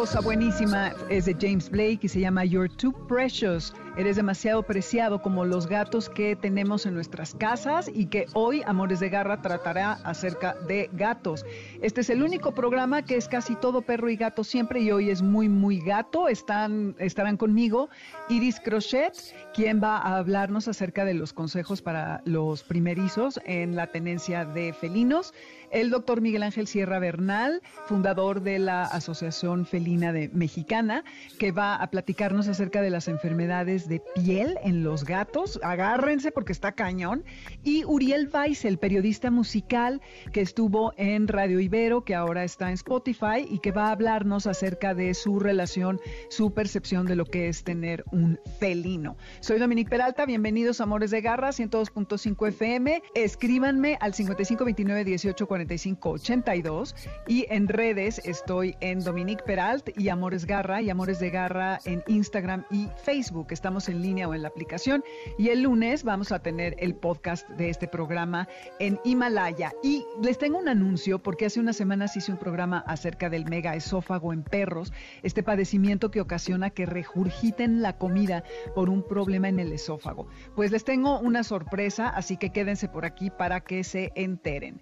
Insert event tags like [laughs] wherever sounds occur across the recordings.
Cosa buenísima es de James Blake y se llama You're Too Precious. Eres demasiado preciado como los gatos que tenemos en nuestras casas y que hoy Amores de Garra tratará acerca de gatos. Este es el único programa que es casi todo perro y gato siempre y hoy es muy, muy gato. Están, estarán conmigo Iris Crochet, quien va a hablarnos acerca de los consejos para los primerizos en la tenencia de felinos el doctor Miguel Ángel Sierra Bernal, fundador de la Asociación Felina de Mexicana, que va a platicarnos acerca de las enfermedades de piel en los gatos. Agárrense porque está cañón. Y Uriel Weiss, el periodista musical que estuvo en Radio Ibero, que ahora está en Spotify y que va a hablarnos acerca de su relación, su percepción de lo que es tener un felino. Soy Dominique Peralta, bienvenidos a Amores de Garra, 102.5 FM. Escríbanme al 5529 18 4582 y en redes estoy en Dominique Peralt y Amores Garra y Amores de Garra en Instagram y Facebook. Estamos en línea o en la aplicación y el lunes vamos a tener el podcast de este programa en Himalaya. Y les tengo un anuncio porque hace unas semanas hice un programa acerca del mega esófago en perros, este padecimiento que ocasiona que regurgiten la comida por un problema en el esófago. Pues les tengo una sorpresa, así que quédense por aquí para que se enteren.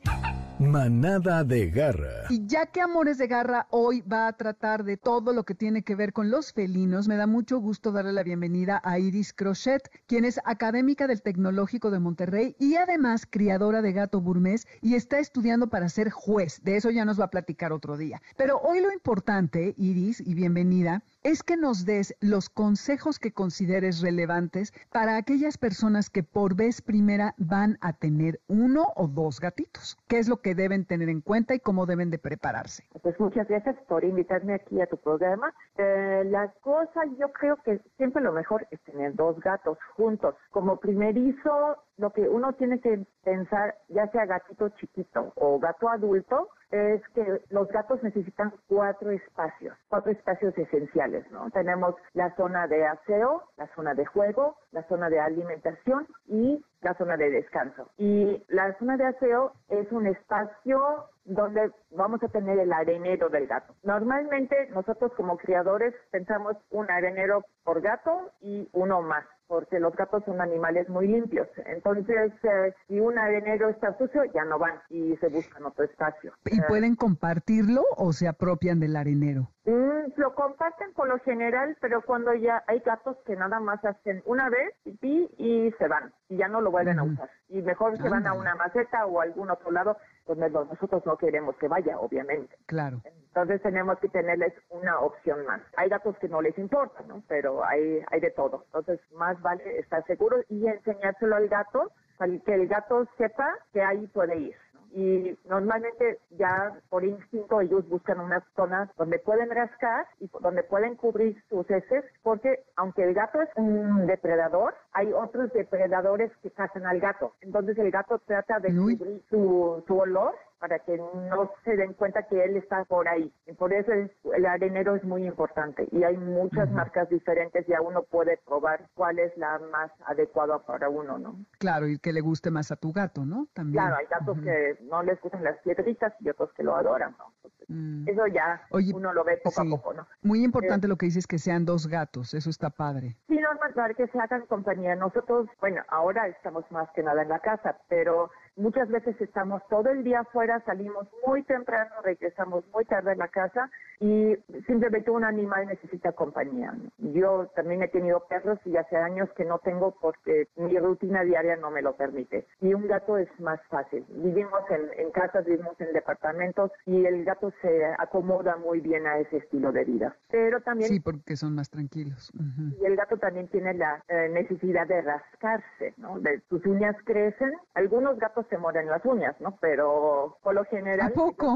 Manada de Garra. Y ya que Amores de Garra hoy va a tratar de todo lo que tiene que ver con los felinos, me da mucho gusto darle la bienvenida a Iris Crochet, quien es académica del Tecnológico de Monterrey y además criadora de gato burmés y está estudiando para ser juez. De eso ya nos va a platicar otro día. Pero hoy lo importante, Iris, y bienvenida, es que nos des los consejos que consideres relevantes para aquellas personas que por vez primera van a tener uno o dos gatitos. ¿Qué es lo que deben tener en cuenta y cómo deben de prepararse? Pues muchas gracias por invitarme aquí a tu programa. Eh, la cosa, yo creo que siempre lo mejor es tener dos gatos juntos. Como primerizo, lo que uno tiene que pensar, ya sea gatito chiquito o gato adulto, es que los gatos necesitan cuatro espacios, cuatro espacios esenciales, ¿no? Tenemos la zona de aseo, la zona de juego, la zona de alimentación y la zona de descanso. Y la zona de aseo es un espacio donde vamos a tener el arenero del gato. Normalmente nosotros como criadores pensamos un arenero por gato y uno más porque los gatos son animales muy limpios. Entonces, eh, si un arenero está sucio, ya no van y se buscan otro espacio. ¿Y pueden compartirlo o se apropian del arenero? Mm, lo comparten por lo general, pero cuando ya hay gatos que nada más hacen una vez pipí y se van y ya no lo vuelven a usar. Y mejor se van a una maceta o a algún otro lado donde nosotros no queremos que vaya, obviamente. Claro. Entonces tenemos que tenerles una opción más. Hay gatos que no les importa, ¿no? Pero hay, hay de todo. Entonces más vale estar seguro y enseñárselo al gato para que el gato sepa que ahí puede ir. Y normalmente ya por instinto ellos buscan unas zonas donde pueden rascar y donde pueden cubrir sus heces, porque aunque el gato es un depredador, hay otros depredadores que cazan al gato. Entonces el gato trata de cubrir su, su olor para que no se den cuenta que él está por ahí. Y por eso es- el arenero es muy importante. Y hay muchas Ujú. marcas diferentes, ya uno puede probar cuál es la más adecuada para uno, ¿no? Claro, y que le guste más a tu gato, ¿no? También. Claro, hay gatos Ujú. que no les gustan las piedritas y otros que lo adoran, ¿no? Entonces, Mm. eso ya Oye, uno lo ve poco sí. a poco, ¿no? Muy importante lo que dices que sean dos gatos, eso está padre. Sí, normal, que se hagan compañía. Nosotros, bueno, ahora estamos más que nada en la casa, pero muchas veces estamos todo el día afuera, salimos muy temprano, regresamos muy tarde a la casa y simplemente un animal necesita compañía. Yo también he tenido perros y hace años que no tengo porque mi rutina diaria no me lo permite. Y un gato es más fácil. Vivimos en, en casas, vivimos en departamentos y el gato se acomoda muy bien a ese estilo de vida. Pero también Sí, porque son más tranquilos. Y el gato también tiene la eh, necesidad de rascarse, ¿no? De, sus uñas crecen. Algunos gatos se mueren las uñas, ¿no? Pero por lo general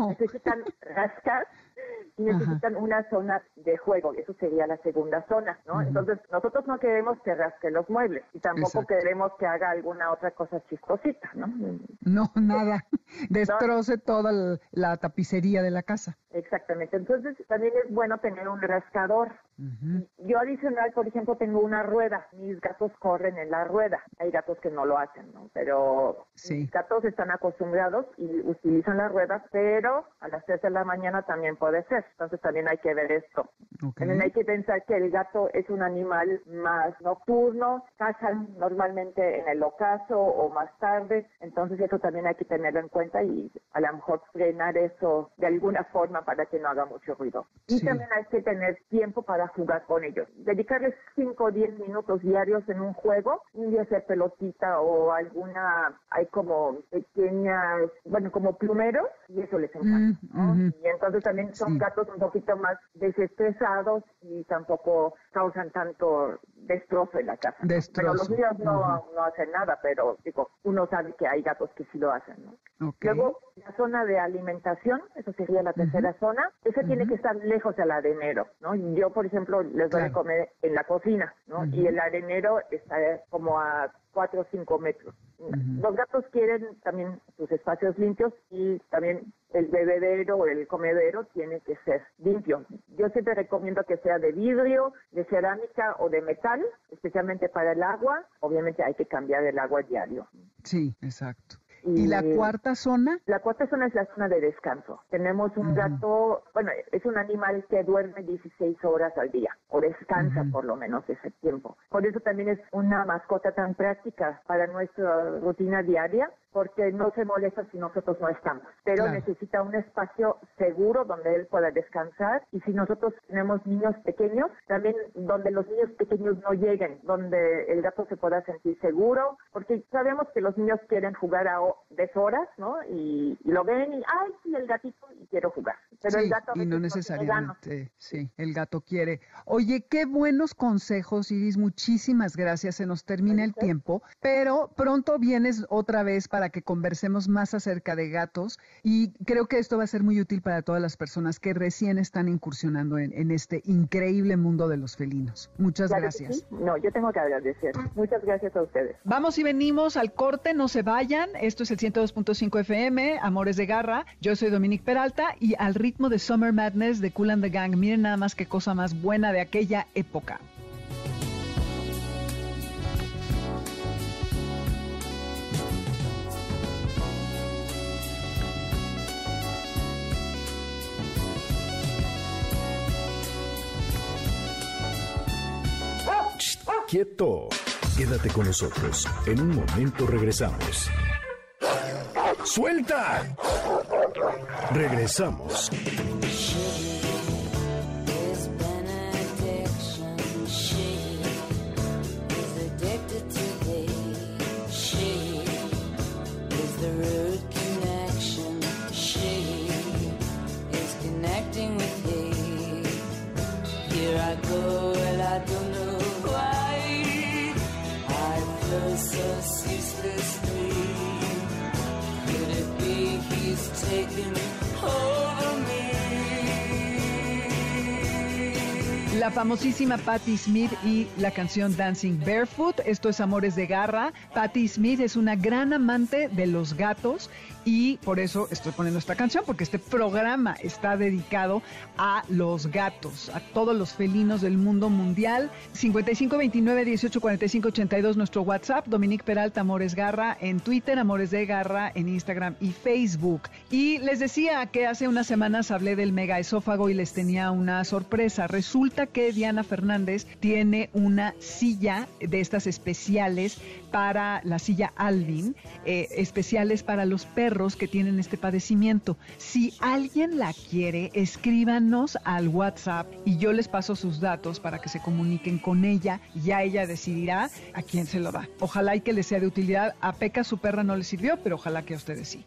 necesitan rascar y necesitan una zona de juego, eso sería la segunda zona, ¿no? Entonces, nosotros no queremos que rasque los muebles y tampoco queremos que haga alguna otra cosa chistosita, ¿no? No, [laughs] nada, destroce toda la tapicería de la casa. Exactamente, entonces también es bueno tener un rascador. Yo adicional, por ejemplo, tengo una rueda, mis gatos corren en la rueda, hay gatos que no lo hacen, ¿no? Pero mis gatos están acostumbrados y utilizan la rueda, pero a las 3 de la mañana también puede ser, entonces también hay que ver esto. También hay que pensar que el gato es un animal más nocturno, cazan normalmente en el ocaso o más tarde, entonces eso también hay que tenerlo en cuenta y a lo mejor frenar eso de alguna forma para que no haga mucho ruido. Y también hay que tener tiempo para jugar con ellos, dedicarles 5 o 10 minutos diarios en un juego, un día hacer pelotita o alguna, hay como pequeñas, bueno, como plumeros y eso les encanta. Mm, y entonces también son gatos un poquito más desestresados y tampoco causan tanto destrozo en la casa. Pero los niños no, no hacen nada, pero digo, uno sabe que hay gatos que sí lo hacen. ¿no? Luego, la zona de alimentación, eso sería la tercera zona, esa tiene que estar lejos del arenero. ¿no? Yo, por ejemplo, les doy a comer en la cocina, ¿no? y el arenero está como a 4 o 5 metros. Los gatos quieren también sus espacios limpios y también el bebedero o el comedero tiene que ser limpio. Yo siempre recomiendo que sea de vidrio, de cerámica o de metal, especialmente para el agua. Obviamente hay que cambiar el agua diario. Sí, exacto. ¿Y, la cuarta zona? La cuarta zona es la zona de descanso. Tenemos un gato, bueno, es un animal que duerme 16 horas al día, o descansa por lo menos ese tiempo. Por eso también es una mascota tan práctica para nuestra rutina diaria, porque no se molesta si nosotros no estamos, pero necesita un espacio seguro donde él pueda descansar y si nosotros tenemos niños pequeños, también donde los niños pequeños no lleguen, donde el gato se pueda sentir seguro, porque sabemos que los niños quieren jugar a deshoras, ¿no? Y, lo ven y, ay, sí, el gatito, y quiero jugar. Pero el gato... Y no necesariamente, sí, el gato quiere. Oye, qué buenos consejos, Iris, muchísimas gracias, se nos termina el tiempo, pero pronto vienes otra vez para que conversemos más acerca de gatos y creo que esto va a ser muy útil para todas las personas que recién están incursionando en, este increíble mundo de los felinos. Muchas gracias. No, yo tengo que agradecer. Muchas gracias a ustedes. Vamos y venimos al corte, no se vayan. Esto es el 102.5 FM, Amores de Garra. Yo soy Dominique Peralta y al ritmo de Summer Madness de Cool and the Gang. Miren nada más qué cosa más buena de aquella época. Quieto. Quédate con nosotros. En un momento regresamos. ¡Suelta! Regresamos. La famosísima Patti Smith y la canción Dancing Barefoot. Esto es Amores de Garra. Patti Smith es una gran amante de los gatos y por eso estoy poniendo esta canción, porque este programa está dedicado a los gatos, a todos los felinos del mundo mundial. 5529 1845 82 nuestro WhatsApp, Dominique Peralta Amores Garra en Twitter, Amores de Garra en Instagram y Facebook. Y les decía que hace unas semanas hablé del mega esófago y les tenía una sorpresa. Resulta que Diana Fernández tiene una silla de estas especiales para la silla Alvin, eh, especiales para los perros que tienen este padecimiento. Si alguien la quiere, escríbanos al WhatsApp y yo les paso sus datos para que se comuniquen con ella ya ella decidirá a quién se lo da. Ojalá y que les sea de utilidad. A Peca su perra no le sirvió, pero ojalá que a ustedes sí.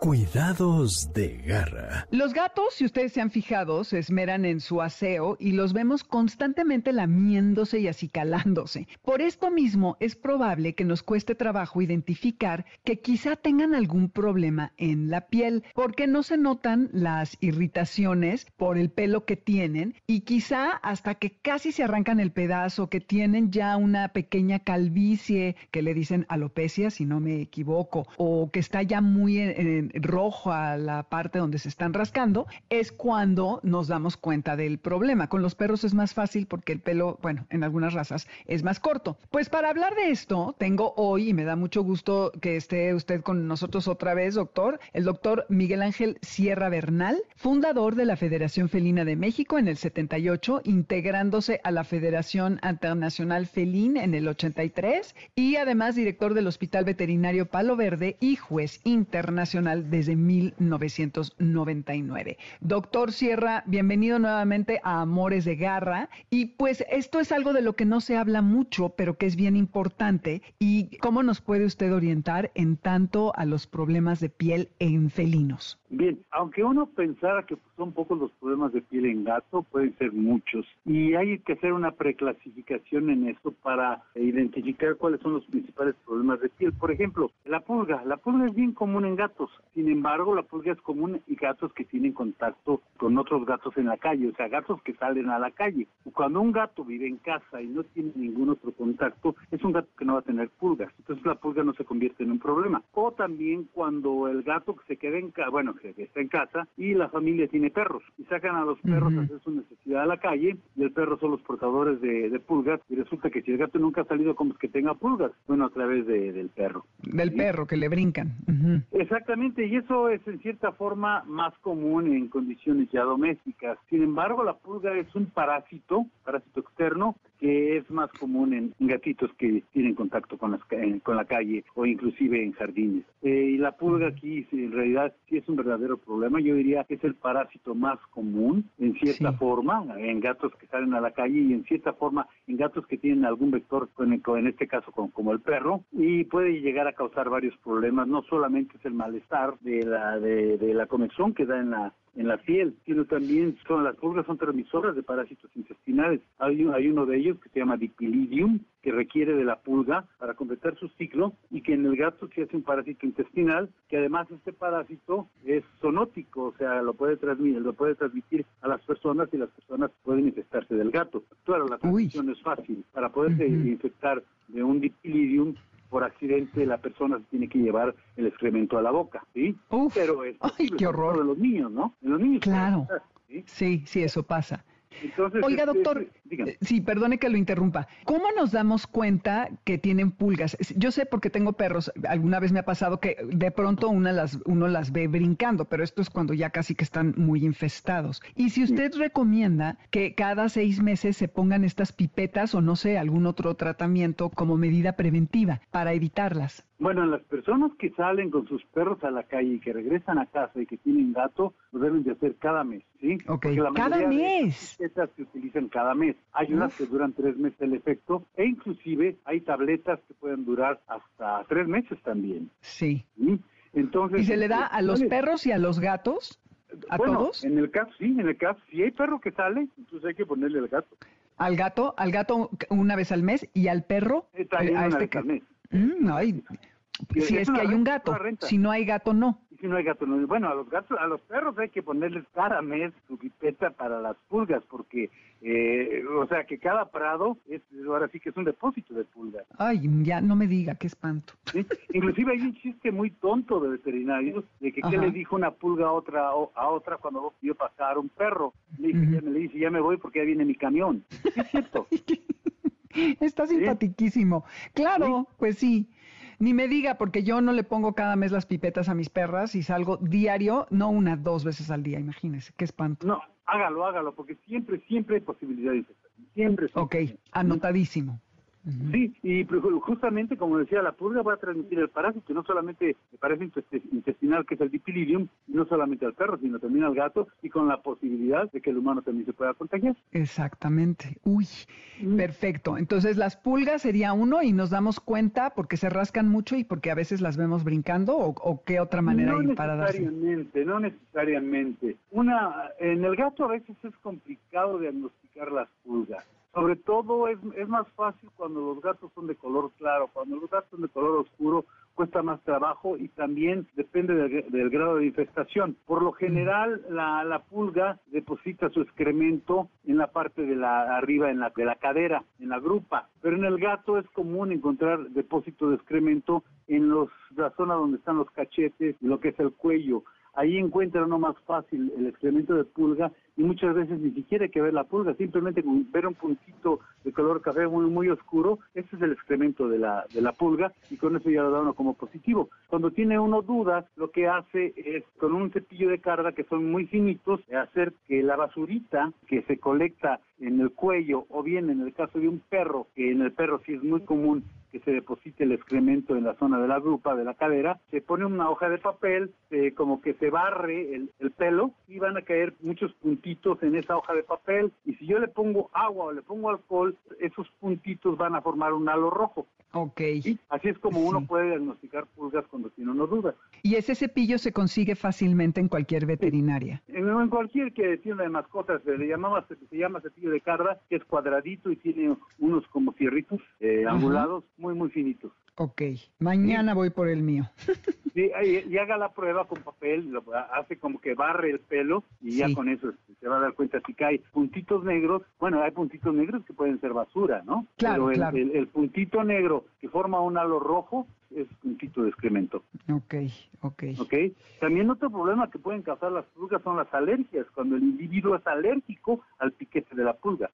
Cuidados de garra. Los gatos, si ustedes se han fijado, se esmeran en su aseo y los vemos constantemente lamiéndose y acicalándose. Por esto mismo es probable que nos cueste trabajo identificar que quizá tengan algún problema en la piel, porque no se notan las irritaciones por el pelo que tienen y quizá hasta que casi se arrancan el pedazo, que tienen ya una pequeña calvicie que le dicen alopecia, si no me equivoco, o que está ya muy en rojo a la parte donde se están rascando, es cuando nos damos cuenta del problema. Con los perros es más fácil porque el pelo, bueno, en algunas razas es más corto. Pues para hablar de esto, tengo hoy, y me da mucho gusto que esté usted con nosotros otra vez, doctor, el doctor Miguel Ángel Sierra Bernal, fundador de la Federación Felina de México en el 78, integrándose a la Federación Internacional Felín en el 83 y además director del Hospital Veterinario Palo Verde y juez internacional desde 1999. Doctor Sierra, bienvenido nuevamente a Amores de Garra. Y pues esto es algo de lo que no se habla mucho, pero que es bien importante. ¿Y cómo nos puede usted orientar en tanto a los problemas de piel en felinos? Bien, aunque uno pensara que son pocos los problemas de piel en gato, pueden ser muchos. Y hay que hacer una preclasificación en esto para identificar cuáles son los principales problemas de piel. Por ejemplo, la pulga. La pulga es bien común en gatos. Sin embargo, la pulga es común en gatos que tienen contacto con otros gatos en la calle, o sea, gatos que salen a la calle. Cuando un gato vive en casa y no tiene ningún otro contacto, es un gato que no va a tener pulgas. Entonces la pulga no se convierte en un problema. O también cuando el gato que se queda en casa, bueno, que está en casa y la familia tiene perros y sacan a los perros a hacer su necesidad a la calle y el perro son los portadores de, pulgas y resulta que si el gato nunca ha salido, como es que tenga pulgas? Bueno, a través del perro. Del perro, que le brincan. Exactamente, y eso es en cierta forma más común en condiciones ya domésticas. Sin embargo, la pulga es un parásito, parásito externo, que es más común en, gatitos que tienen contacto con, las, con la calle o inclusive en jardines. Eh, y la pulga aquí en realidad sí es un verdadero problema. Yo diría que es el parásito más común en cierta forma en gatos que salen a la calle y en cierta forma en gatos que tienen algún vector, en este caso como el perro, y puede llegar a causar varios problemas. No solamente es el malestar de la, de, de la comezón que da en la en la piel, sino también son las pulgas son transmisoras de parásitos intestinales. Hay, hay uno de ellos que se llama Dipilidium, que requiere de la pulga para completar su ciclo y que en el gato se hace un parásito intestinal, que además este parásito es zoonótico, o sea, lo puede transmitir, lo puede transmitir a las personas y las personas pueden infectarse del gato. Claro, la transmisión es fácil. Para poderse infectar de un Dipilidium por accidente la persona se tiene que llevar el excremento a la boca, ¿sí? Pero es ay, qué horror. de los niños, ¿no? En los niños claro. [laughs] ¿sí? sí, eso pasa. Oiga, este, doctor, eh, sí, perdone que lo interrumpa. ¿Cómo nos damos cuenta que tienen pulgas? Yo sé porque tengo perros. Alguna vez me ha pasado que de pronto una las, uno las ve brincando, pero esto es cuando ya casi que están muy infestados. Y si usted recomienda que cada seis meses se pongan estas pipetas o no sé, algún otro tratamiento como medida preventiva para evitarlas. Bueno, las personas que salen con sus perros a la calle y que regresan a casa y que tienen gato, lo deben de hacer cada mes, ¿sí? Ok, cada mes. estas se utilizan cada mes. Hay unas que duran tres meses el efecto e inclusive hay tabletas que pueden durar hasta tres meses también. Sí. Entonces, ¿Y se le da a los perros y a los gatos? ¿A bueno, todos? En el caso, sí, en el caso, si hay perro que sale, entonces hay que ponerle al gato. Al gato, al gato una vez al mes y al perro eh, a este al mes. Mm, si es, que hay un gato, si no hay gato, no. Si no hay gato, no. Bueno, a los gatos, a los perros hay que ponerles cada mes su pipeta para las pulgas, porque, eh, o sea, que cada prado es, ahora sí que es un depósito de pulgas. Ay, ya no me diga, qué espanto. Inclusive hay un chiste muy tonto de veterinarios de que qué le dijo una pulga a otra a otra cuando vio pasar un perro. Le, ya, me dice, ya me voy porque ya viene mi camión. Es cierto. [laughs] [laughs] Está simpaticísimo. Claro, pues sí. Ni me diga, porque yo no le pongo cada mes las pipetas a mis perras y salgo diario, no una, dos veces al día, imagínese, qué espanto. No, hágalo, hágalo, porque siempre, siempre hay posibilidades. Siempre. Ok, anotadísimo. Sí, y justamente como decía, la pulga va a transmitir el parásito, no solamente el parásito intestinal que es el dipilidium, no solamente al perro, sino también al gato, y con la posibilidad de que el humano también se pueda contagiar. Exactamente. Uy, mm. perfecto. Entonces las pulgas sería uno y nos damos cuenta porque se rascan mucho y porque a veces las vemos brincando o, qué otra manera hay para darse. No necesariamente, no necesariamente. Una, en el gato a veces es complicado diagnosticar las pulgas. Sobre todo es, es más fácil cuando los gatos son de color claro, cuando los gatos son de color oscuro cuesta más trabajo y también depende del, grado de infestación. Por lo general, la, la, pulga deposita su excremento en la parte de la arriba en la, de la cadera, en la grupa, pero en el gato es común encontrar depósito de excremento en los, la zona donde están los cachetes, lo que es el cuello. Ahí encuentra uno más fácil el excremento de pulga y muchas veces ni siquiera hay que ver la pulga, simplemente ver un puntito de color café muy muy oscuro, ese es el excremento de la, de la pulga y con eso ya lo da uno como positivo. Cuando tiene uno dudas, lo que hace es con un cepillo de carga que son muy finitos, hacer que la basurita que se colecta en el cuello o bien en el caso de un perro, que en el perro sí es muy común que se deposite el excremento en la zona de la grupa, de la cadera, se pone una hoja de papel, como que se barre el, el pelo y van a caer muchos puntitos en esa hoja de papel y si yo le pongo agua o le pongo alcohol, esos puntitos van a formar un halo rojo. Ok. Así es como uno puede diagnosticar pulgas cuando tiene uno duda. ¿Y ese cepillo se consigue fácilmente en cualquier veterinaria? En, cualquier que tienda de mascotas, se le llamaba, se, llama cepillo de carga, que es cuadradito y tiene unos como fierritos eh, angulados, muy, muy finitos. Ok, mañana voy por el mío. Sí, y, haga la prueba con papel, hace como que barre el pelo y ya con eso se va a dar cuenta si cae puntitos negros. Bueno, hay puntitos negros que pueden ser basura, ¿no? Claro, Pero el, el, puntito negro que forma un halo rojo es puntito de excremento. Ok, ok. Ok. También otro problema que pueden causar las pulgas son las alergias, cuando el individuo es alérgico al piquete de la pulga.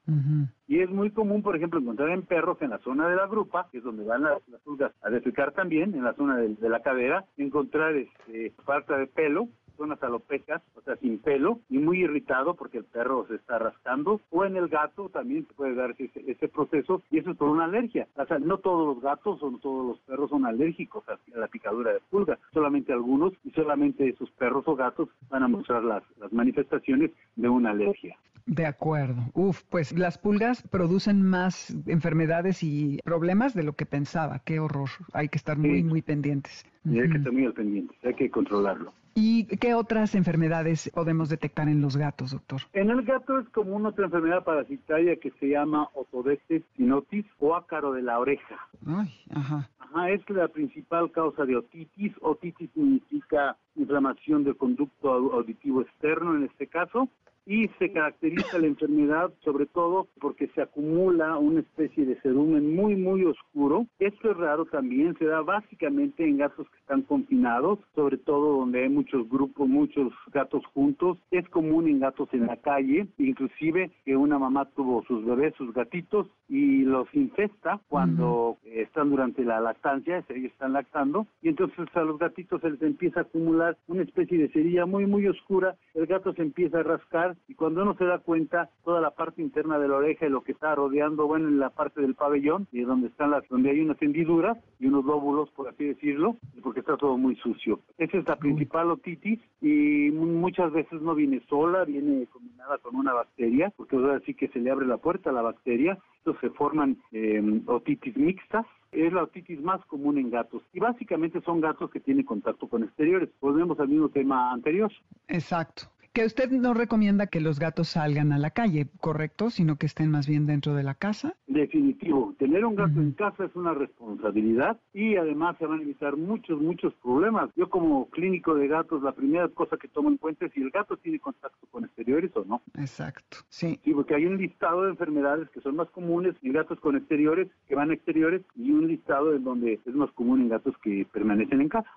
Y es muy común, por ejemplo, encontrar en perros en la zona de la grupa, que es donde van las, pulgas a defecar también, en la zona de, de la cadera, encontrar este, falta de pelo zonas alopecas, o sea, sin pelo, y muy irritado porque el perro se está rascando, o en el gato también se puede dar ese, proceso, y eso es por una alergia. O sea, no todos los gatos o no todos los perros son alérgicos a la picadura de pulga, solamente algunos, y solamente esos perros o gatos van a mostrar las, las manifestaciones de una alergia. De acuerdo. Uf, pues las pulgas producen más enfermedades y problemas de lo que pensaba. Qué horror. Hay que estar muy, muy pendientes. Y hay que estar muy al pendiente, hay que controlarlo. ¿Y qué otras enfermedades podemos detectar en los gatos, doctor? En el gato es común otra enfermedad parasitaria que se llama otodetes sinotis o ácaro de la oreja. Ay, ajá. Ajá, es la principal causa de otitis. Otitis significa inflamación del conducto auditivo externo en este caso y se caracteriza la enfermedad sobre todo porque se acumula una especie de cerumen muy muy oscuro. Esto es raro también, se da básicamente en gatos que están confinados, sobre todo donde hay muchos grupos, muchos gatos juntos. Es común en gatos en la calle, inclusive que una mamá tuvo sus bebés, sus gatitos, y los infesta cuando están durante la lactancia, ellos están lactando, y entonces a los gatitos se les empieza a acumular una especie de cerilla muy muy oscura, el gato se empieza a rascar y cuando uno se da cuenta toda la parte interna de la oreja y lo que está rodeando, bueno, en la parte del pabellón, y donde están las, donde hay unas hendiduras y unos lóbulos, por así decirlo, porque está todo muy sucio. Esa es la principal otitis y muchas veces no viene sola, viene combinada con una bacteria, porque ahora sí que se le abre la puerta a la bacteria, entonces se forman eh, otitis mixtas, es la otitis más común en gatos y básicamente son gatos que tienen contacto con exteriores. Volvemos al mismo tema anterior. Exacto que usted no recomienda que los gatos salgan a la calle, ¿correcto? Sino que estén más bien dentro de la casa. Definitivo. Tener un gato en casa es una responsabilidad y además se van a evitar muchos, muchos problemas. Yo como clínico de gatos, la primera cosa que tomo en cuenta es si el gato tiene contacto con exteriores o no. Exacto, sí. Sí, porque hay un listado de enfermedades que son más comunes en gatos con exteriores, que van a exteriores, y un listado en donde es más común en gatos que permanecen en casa.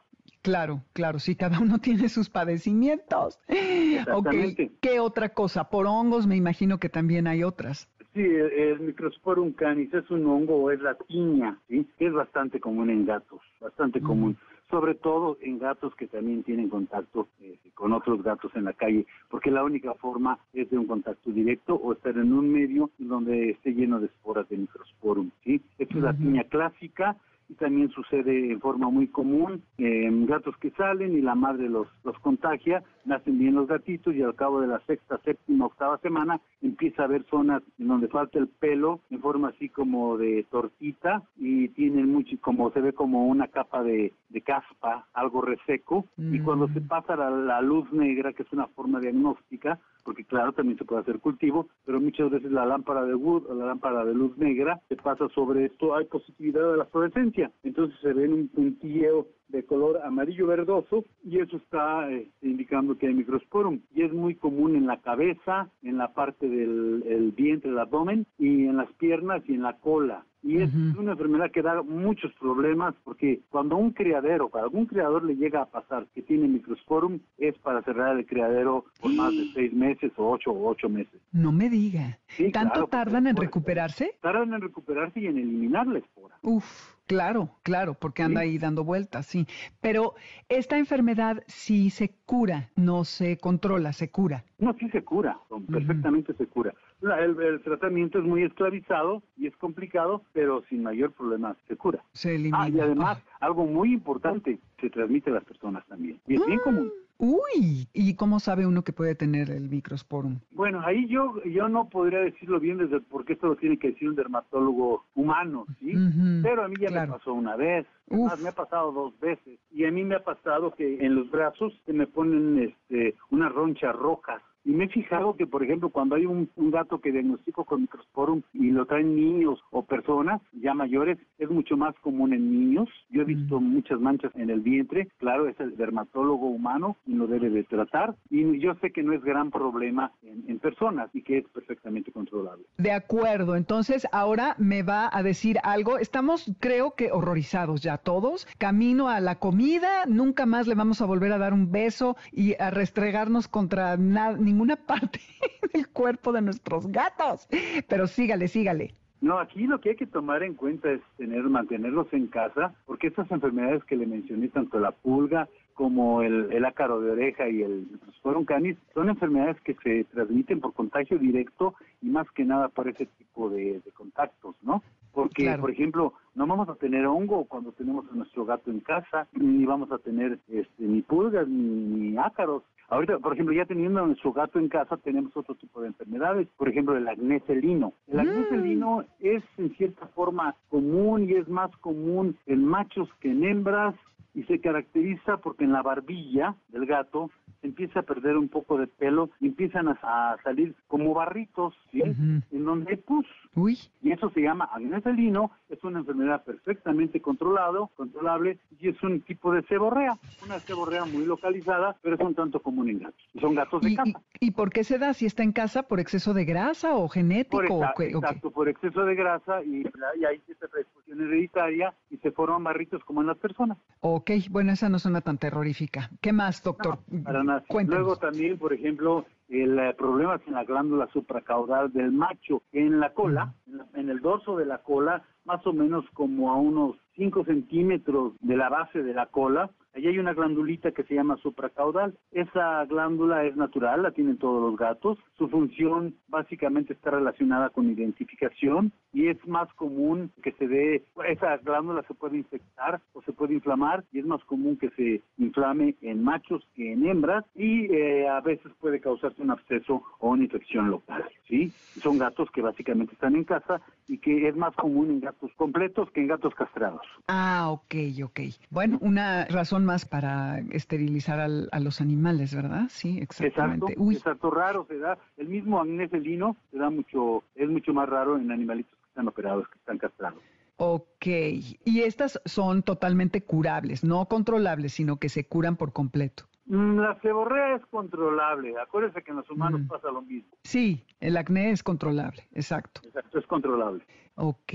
Claro, claro, sí, cada uno [laughs] tiene sus padecimientos. Ok, ¿qué otra cosa? Por hongos me imagino que también hay otras. Sí, el, Microsporum canis es un hongo o es la tiña, ¿sí? que es bastante común en gatos, bastante común sobre todo en gatos que también tienen contacto eh, con otros gatos en la calle, porque la única forma es de un contacto directo o estar en un medio donde esté lleno de esporas de microsporum. ¿sí? Esta es la piña clásica y también sucede en forma muy común en gatos que salen y la madre los, los contagia, nacen bien los gatitos y al cabo de la sexta, séptima, octava semana empieza a haber zonas en donde falta el pelo en forma así como de tortita y tienen mucho, como se ve como una capa de, de caspa, algo reseco y cuando se pasa la, la luz negra, que es una forma diagnóstica, porque claro, también se puede hacer cultivo, pero muchas veces la lámpara de wood o la lámpara de luz negra se pasa sobre esto, hay posibilidad de la fluorescencia. Entonces se ve un puntilleo de color amarillo verdoso y eso está eh, indicando que hay microsporum y es muy común en la cabeza, en la parte del el vientre, el abdomen y en las piernas y en la cola. Y es una enfermedad que da muchos problemas porque cuando un criadero, para algún criador le llega a pasar que tiene microsporum, es para cerrar el criadero por más de seis meses o ocho o ocho meses. No me diga. Sí, ¿Tanto claro, tardan en recuperarse? Tardan en recuperarse y en eliminar la espora. Uf, claro, claro, porque anda Sí. ahí dando vueltas, sí. Pero esta enfermedad sí se cura, no se controla, se cura. No, sí se cura, perfectamente se cura. La- el, el tratamiento es muy esclavizado y es complicado, pero sin mayor problema se cura. Se elimina. Ah, y además, algo muy importante, se transmite a las personas también. Y es bien común. Uy, ¿y cómo sabe uno que puede tener el microsporum? Bueno, ahí yo yo no podría decirlo bien desde porque esto lo tiene que decir un dermatólogo humano, ¿sí? Ujú, Pero a mí ya claro. me pasó una vez, además me ha pasado dos veces y a mí me ha pasado que en los brazos se me ponen este unas ronchas rojas. Y me he fijado que, por ejemplo, cuando hay un, un gato que diagnostico con microsporum y lo traen niños o personas ya mayores, es mucho más común en niños. Yo he visto muchas manchas en el vientre. Claro, es el dermatólogo humano y lo debe de tratar. Y yo sé que no es gran problema en, en personas y que es perfectamente controlable. De acuerdo, entonces ahora me va a decir algo. Estamos, creo que horrorizados ya todos. Camino a la comida, nunca más le vamos a volver a dar un beso y a restregarnos contra na- ninguna parte [laughs] del cuerpo de nuestros gatos. Pero sígale, sígale. No, aquí lo que hay que tomar en cuenta es tener, mantenerlos en casa, porque estas enfermedades que le mencioné, tanto la pulga como el, el ácaro de oreja y el Microsporum canis, son enfermedades que se transmiten por contagio directo y más que nada por ese tipo de, de contactos, ¿no? Porque, Claro. por ejemplo, no vamos a tener hongo cuando tenemos a nuestro gato en casa, ni vamos a tener este, ni pulgas ni, ni ácaros. Ahorita, por ejemplo, ya teniendo a nuestro gato en casa, tenemos otro tipo de enfermedades. Por ejemplo, el acné felino. El acné Mm. felino es en cierta forma común y es más común en machos que en hembras y se caracteriza porque en la barbilla del gato se empieza a perder un poco de pelo y empiezan a, a salir como barritos, ¿sí? Ujú. En donde hay pus. Uy, Y eso se llama acné felino, es una enfermedad perfectamente controlado, controlable y es un tipo de seborrea, una seborrea muy localizada, pero es un tanto común en gatos. Son gatos de ¿Y, y, casa. y por qué se da? ¿Si está en casa por exceso de grasa o genético? Por, o exa- qué- o qué? exacto, por exceso de grasa y, y hay cierta predisposición hereditaria y se forman barritos como en las personas. Ok, bueno, esa no suena tan terrorífica. ¿Qué más, doctor? No, para nada. Luego también, por ejemplo, el eh, problema es en la glándula supracaudal del macho, en la cola, en, la- en el dorso de la cola, más o menos como a unos 5 centímetros de la base de la cola, allí hay una glandulita que se llama supracaudal. Esa glándula es natural, la tienen todos los gatos. Su función básicamente está relacionada con identificación y es más común que se dé, esa glándula se puede infectar o se puede inflamar y es más común que se inflame en machos que en hembras y eh, a veces puede causarse un absceso o una infección local, ¿sí? Son gatos que básicamente están en casa y que es más común en gatos completos que en gatos castrados. Ah, ok, ok. Bueno, una razón más para esterilizar al- a los animales, ¿verdad? Sí, Exacto, exactamente. Uy, exacto, raro se da. El mismo acné felino se da mucho, es mucho más raro en animalitos que están operados, que están castrados. ok. Y estas son totalmente curables, no controlables, sino que se curan por completo. Mm, La seborrea es controlable. Acuérdense que en los humanos Mm. pasa lo mismo. Sí, el acné es controlable, exacto. Exacto, es controlable. Ok.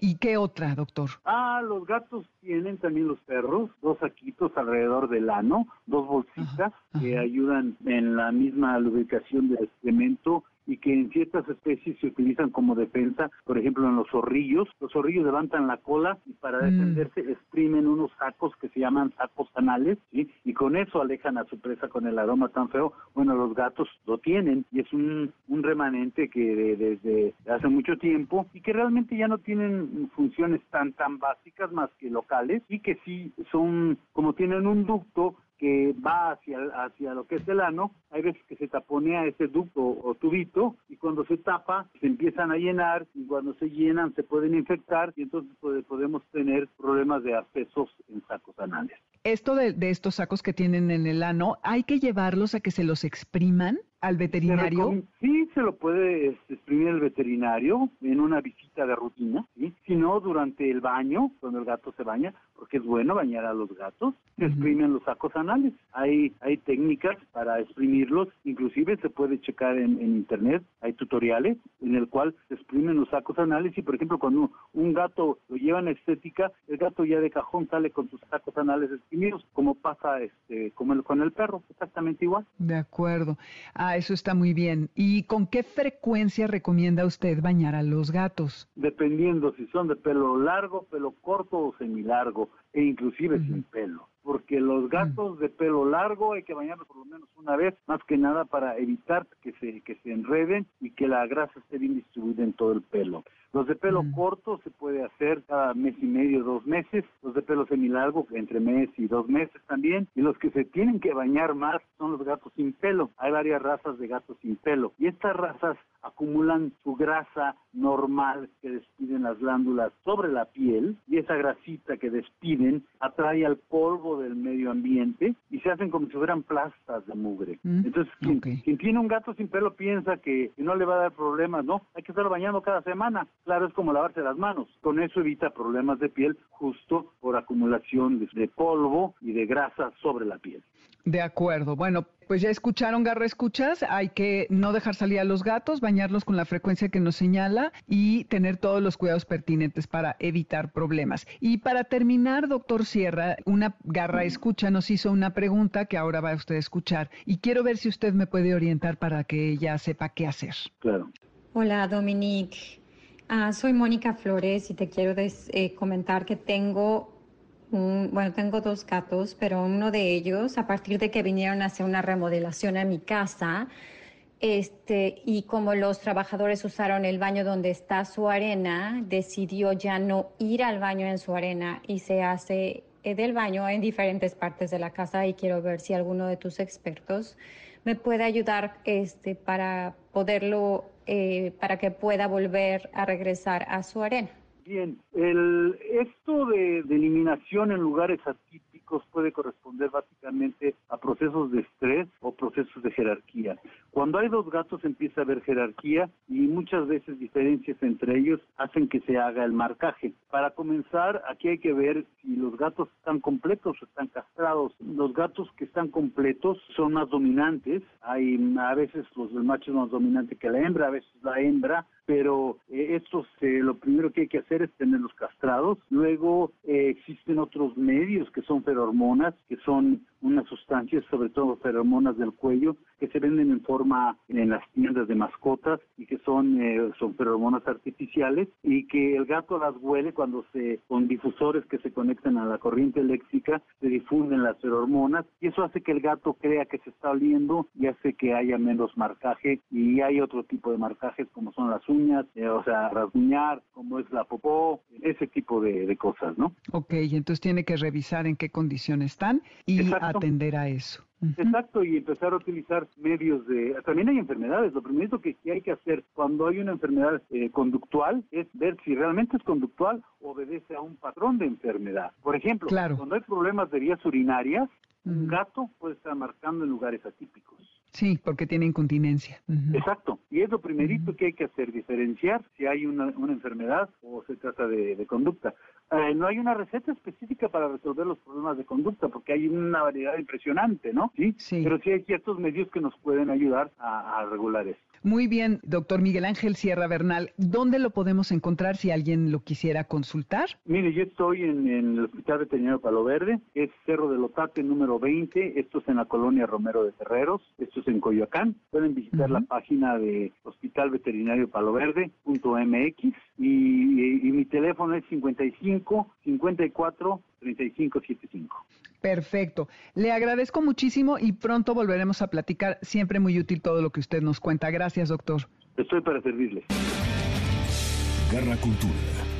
¿Y qué otra, doctor? Ah, los gatos tienen también los perros, dos saquitos alrededor del ano, dos bolsitas Ajá, que ayudan en la misma lubricación del excremento y que en ciertas especies se utilizan como defensa, por ejemplo en los zorrillos. Los zorrillos levantan la cola y para mm. defenderse exprimen unos sacos que se llaman sacos anales y con eso alejan a su presa con el aroma tan feo. Bueno, los gatos lo tienen y es un, un remanente que desde hace mucho tiempo y que realmente ya no tienen funciones tan tan básicas más que locales y que sí son como tienen un ducto que va hacia, hacia lo que es el ano, hay veces que se taponea ese ducto o tubito y cuando se tapa se empiezan a llenar y cuando se llenan se pueden infectar y entonces podemos tener problemas de abscesos en sacos anales. Esto de, de estos sacos que tienen en el ano, ¿hay que llevarlos a que se los expriman? Al veterinario? Sí, se lo puede este, exprimir el veterinario en una visita de rutina, ¿sí? si no durante el baño, cuando el gato se baña, porque es bueno bañar a los gatos, se exprimen los sacos anales. Hay, hay técnicas para exprimirlos, inclusive se puede checar en, internet, hay tutoriales en el cual se exprimen los sacos anales y por ejemplo cuando un gato lo lleva en estética, el gato ya de cajón sale con sus sacos anales exprimidos, como pasa este, como el, con el perro, exactamente igual. De acuerdo. Ah, eso está muy bien. ¿Y con qué frecuencia recomienda usted bañar a los gatos? Dependiendo si son de pelo largo, pelo corto o semilargo, e inclusive sin pelo porque los gatos de pelo largo hay que bañarlos por lo menos una vez, más que nada para evitar que se, que se enreden y que la grasa esté bien distribuida en todo el pelo. Los de pelo corto se puede hacer cada mes y medio, dos meses. Los de pelo semilargo entre mes y dos meses también. Y los que se tienen que bañar más son los gatos sin pelo. Hay varias razas de gatos sin pelo. Y estas razas acumulan su grasa normal que despiden las glándulas sobre la piel y esa grasita que despiden atrae al polvo del medio ambiente y se hacen como si fueran plastas de mugre. Mm, Entonces, quien, tiene un gato sin pelo piensa que, no le va a dar problemas, no, hay que estar bañando cada semana. Claro, es como lavarse las manos. Con eso evita problemas de piel justo por acumulación de polvo y de grasa sobre la piel. De acuerdo. Bueno, pues ya escucharon, Garra Escuchas. Hay que no dejar salir a los gatos, bañarlos con la frecuencia que nos señala y tener todos los cuidados pertinentes para evitar problemas. Y para terminar, doctor Sierra, una Garra Escucha nos hizo una pregunta que ahora va a usted a escuchar y quiero ver si usted me puede orientar para que ella sepa qué hacer. Claro. Hola, Dominique. Ah, soy Mónica Flores y te quiero eh, comentar que tengo bueno, tengo dos gatos, pero uno de ellos, a partir de que vinieron a hacer una remodelación a mi casa, este, y como los trabajadores usaron el baño donde está su arena, decidió ya no ir al baño en su arena y se hace eh, del baño en diferentes partes de la casa y quiero ver si alguno de tus expertos me puede ayudar este, para poderlo, eh, para que pueda volver a regresar a su arena. Bien, el, esto de, eliminación en lugares atípicos puede corresponder básicamente a procesos de estrés o procesos de jerarquía. Cuando hay dos gatos empieza a haber jerarquía y muchas veces diferencias entre ellos hacen que se haga el marcaje. Para comenzar, aquí hay que ver si los gatos están completos o están castrados. Los gatos que están completos son más dominantes. Hay a veces los del macho es más dominante que la hembra, a veces la hembra pero eh, estos lo primero que hay que hacer es tenerlos castrados. Luego eh, existen otros medios que son ferormonas, que son unas sustancias, sobre todo feromonas del cuello, que se venden en forma en las tiendas de mascotas y que son, eh, son feromonas artificiales y que el gato las huele cuando se, con difusores que se conectan a la corriente eléctrica, se difunden las feromonas y eso hace que el gato crea que se está oliendo y hace que haya menos marcaje y hay otro tipo de marcajes como son las uñas, eh, o sea, rasguñar, como es la popó, ese tipo de, cosas, ¿no? Ok, entonces tiene que revisar en qué condición están y atender a eso. Exacto, y empezar a utilizar medios de... También hay enfermedades. Lo primero que hay que hacer cuando hay una enfermedad eh, conductual es ver si realmente es conductual o obedece a un patrón de enfermedad. Por ejemplo, cuando hay problemas de vías urinarias, un gato puede estar marcando en lugares atípicos. Sí, porque tiene incontinencia. Exacto. Y es lo primerito que hay que hacer, diferenciar si hay una, enfermedad o se trata de, conducta. Eh, no hay una receta específica para resolver los problemas de conducta porque hay una variedad impresionante, ¿no? Sí. Pero sí hay ciertos medios que nos pueden ayudar a, regular esto. Muy bien, doctor Miguel Ángel Sierra Bernal, ¿dónde lo podemos encontrar si alguien lo quisiera consultar? Mire, yo estoy en, el Hospital Veterinario Palo Verde, es Cerro de Lotate número 20, esto es en la colonia Romero de Ferreros, esto es en Coyoacán. Pueden visitar la página de Hospital Veterinario Palo Verde.mx y, y mi teléfono es 55 54 3575. Perfecto. Le agradezco muchísimo y pronto volveremos a platicar. Siempre muy útil todo lo que usted nos cuenta. Gracias, doctor. Estoy para servirle. Garra Cultura.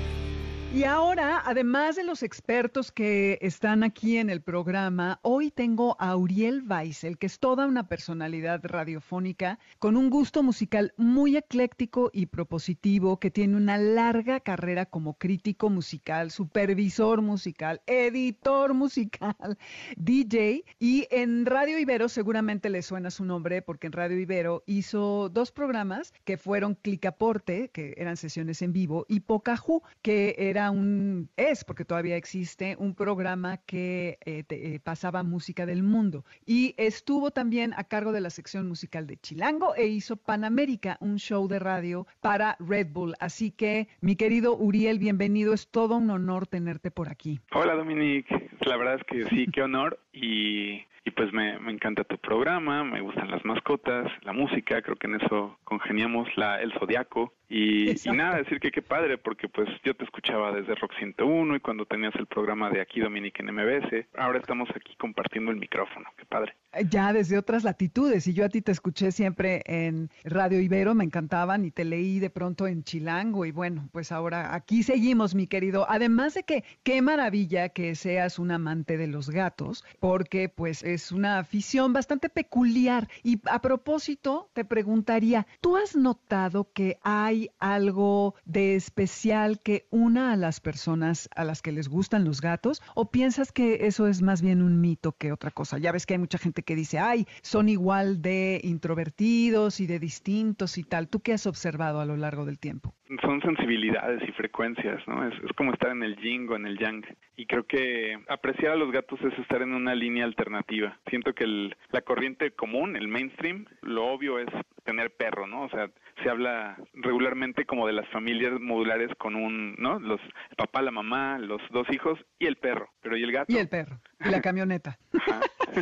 Y ahora, además de los expertos que están aquí en el programa, hoy tengo a Uriel Weissel, que es toda una personalidad radiofónica con un gusto musical muy ecléctico y propositivo, que tiene una larga carrera como crítico musical, supervisor musical, editor musical, [laughs] DJ. Y en Radio Ibero seguramente le suena su nombre, porque en Radio Ibero hizo dos programas que fueron Clicaporte, que eran sesiones en vivo, y Pocahú, que era un, es, porque todavía existe, un programa que eh, eh, pasaba música del mundo. Y estuvo también a cargo de la sección musical de Chilango e hizo Panamérica, un show de radio para Red Bull. Así que, mi querido Uriel, bienvenido. Es todo un honor tenerte por aquí. Hola, Dominique. La verdad es que sí, qué honor. Y y pues me, me, encanta tu programa, me gustan las mascotas, la música, creo que en eso congeniamos la, el zodiaco. Y, y, nada, decir que qué padre, porque pues yo te escuchaba desde Rock 101 y cuando tenías el programa de aquí Dominique en MBS, ahora estamos aquí compartiendo el micrófono, qué padre. Ya desde otras latitudes y yo a ti te escuché siempre en Radio Ibero, me encantaban y te leí de pronto en Chilango y bueno, pues ahora aquí seguimos mi querido, además de que qué maravilla que seas un amante de los gatos, porque pues es una afición bastante peculiar. Y a propósito, te preguntaría, ¿tú has notado que hay algo de especial que una a las personas a las que les gustan los gatos? ¿O piensas que eso es más bien un mito que otra cosa? Ya ves que hay mucha gente que dice, ay, son igual de introvertidos y de distintos y tal. ¿Tú qué has observado a lo largo del tiempo? Son sensibilidades y frecuencias, ¿no? Es, es como estar en el yin o en el yang. Y creo que apreciar a los gatos es estar en una línea alternativa. Siento que el, la corriente común, el mainstream, lo obvio es tener perro, ¿no? O sea, se habla regularmente como de las familias modulares con un, ¿no? Los el papá, la mamá, los dos hijos y el perro. Pero ¿y el gato? Y el perro. Y la camioneta.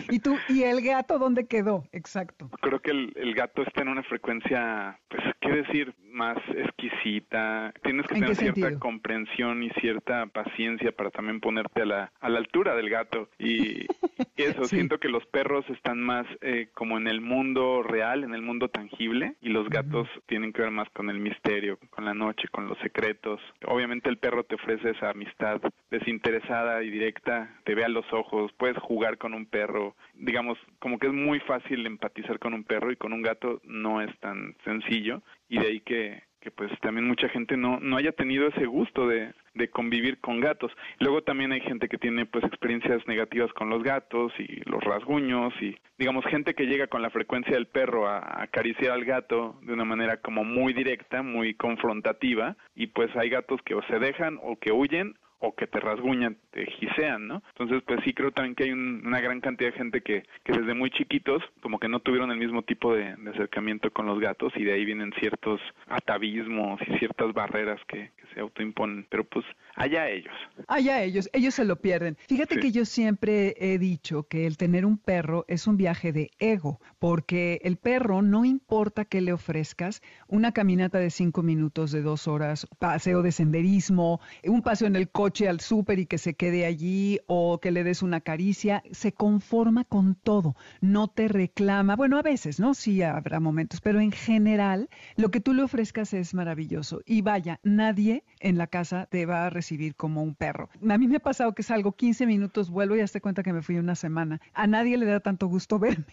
¿Y tú? ¿Y el gato dónde quedó? Exacto. Creo que el, el, gato está en una frecuencia, pues, ¿qué decir? Más exquisita. Tienes que tener cierta comprensión y cierta paciencia para también ponerte a la, a la altura del gato. Y, [laughs] eso, sí. siento que los perros están más eh, como en el mundo real, en el mundo tangible, y los gatos uh -huh. tienen que ver más con el misterio, con la noche, con los secretos. Obviamente el perro te ofrece esa amistad desinteresada y directa, te ve a los ojos, puedes jugar con un perro, digamos, como que es muy fácil empatizar con un perro y con un gato no es tan sencillo. Y de ahí que, que pues también mucha gente no, no haya tenido ese gusto de, de convivir con gatos. Luego también hay gente que tiene pues experiencias negativas con los gatos y los rasguños y digamos gente que llega con la frecuencia del perro a, a acariciar al gato de una manera como muy directa, muy confrontativa. Y pues hay gatos que o se dejan o que huyen o que te rasguñan, te gisean, ¿no? Entonces, pues sí creo también que hay un, una gran cantidad de gente que, que desde muy chiquitos como que no tuvieron el mismo tipo de, de, acercamiento con los gatos y de ahí vienen ciertos atavismos y ciertas barreras que, que se autoimponen, pero pues allá ellos. Allá ellos, ellos se lo pierden. Fíjate sí. que yo siempre he dicho que el tener un perro es un viaje de ego, porque el perro no importa que le ofrezcas una caminata de cinco minutos, de dos horas, paseo de senderismo, un paseo en el coche, coche al súper y que se quede allí o que le des una caricia, se conforma con todo, no te reclama, bueno, a veces, ¿no? Sí habrá momentos, pero en general lo que tú le ofrezcas es maravilloso y vaya, nadie en la casa te va a recibir como un perro. A mí me ha pasado que salgo 15 minutos, vuelvo y hasta cuenta que me fui una semana. A nadie le da tanto gusto [laughs] verme.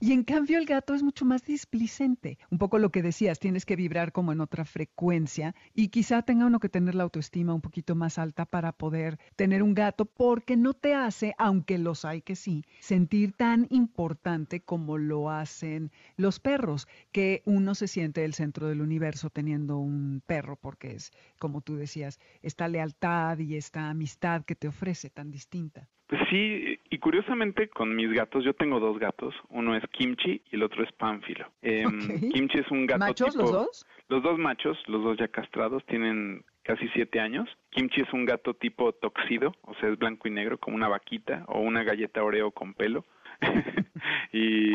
Y en cambio el gato es mucho más displicente. Un poco lo que decías, tienes que vibrar como en otra frecuencia y quizá tenga uno que tener la autoestima un poquito más alta para poder tener un gato porque no te hace, aunque los hay que sí, sentir tan importante como lo hacen los perros, que uno se siente el centro del universo teniendo un perro porque es como tú decías, esta lealtad y esta amistad que te ofrece tan distinta. Pues sí, y curiosamente con mis gatos, yo tengo dos gatos, uno es Kimchi y el otro es Pánfilo. Em, Kimchi es un gato ¿Machos los dos? Los dos machos, los dos ya castrados, tienen casi siete años. Kimchi es un gato tipo toxido, o sea, es blanco y negro, como una vaquita o una galleta oreo con pelo. [laughs] y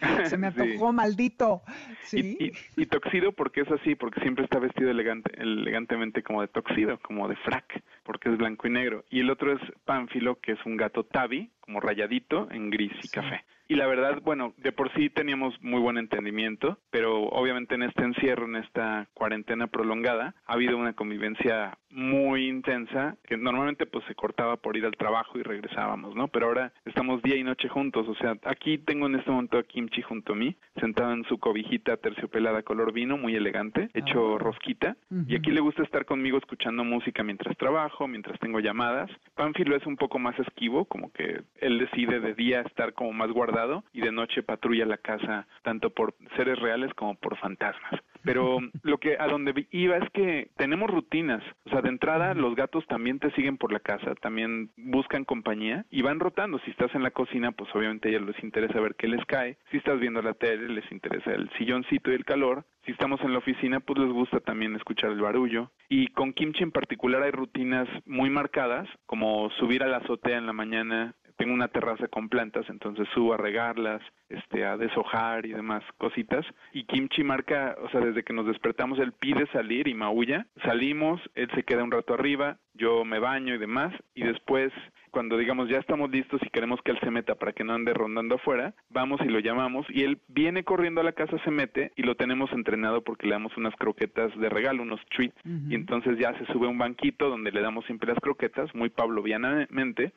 [laughs] se me [laughs] antojó maldito ¿Sí? y, y, toxido porque es así porque siempre está vestido elegante elegantemente como de toxido como de frac porque es blanco y negro y el otro es pánfilo que es un gato tabi como rayadito en gris y café y la verdad, bueno, de por sí teníamos muy buen entendimiento, pero obviamente en este encierro, en esta cuarentena prolongada, ha habido una convivencia muy intensa que normalmente pues se cortaba por ir al trabajo y regresábamos, ¿no? Pero ahora estamos día y noche juntos, o sea, aquí tengo en este momento a Kimchi junto a mí, sentado en su cobijita terciopelada color vino, muy elegante, hecho ah. rosquita, y aquí le gusta estar conmigo escuchando música mientras trabajo, mientras tengo llamadas. Pánfilo es un poco más esquivo, como que él decide de día estar como más guardado y de noche patrulla la casa tanto por seres reales como por fantasmas. Pero [laughs] lo que a donde iba es que tenemos rutinas, o sea, de entrada los gatos también te siguen por la casa, también buscan compañía y van rotando. Si estás en la cocina, pues obviamente a ellos les interesa ver qué les cae. Si estás viendo la tele, les interesa el silloncito y el calor. Si estamos en la oficina, pues les gusta también escuchar el barullo. Y con Kimchi en particular hay rutinas muy marcadas, como subir a la azotea en la mañana, tengo una terraza con plantas, entonces subo a regarlas, este, a deshojar y demás cositas. Y Kimchi marca, o sea, desde que nos despertamos, él pide salir y maulla. Salimos, él se queda un rato arriba, yo me baño y demás, y después cuando digamos ya estamos listos y queremos que él se meta para que no ande rondando afuera, vamos y lo llamamos y él viene corriendo a la casa, se mete y lo tenemos entrenado porque le damos unas croquetas de regalo, unos treats, y entonces ya se sube a un banquito donde le damos siempre las croquetas, muy pavlovianamente,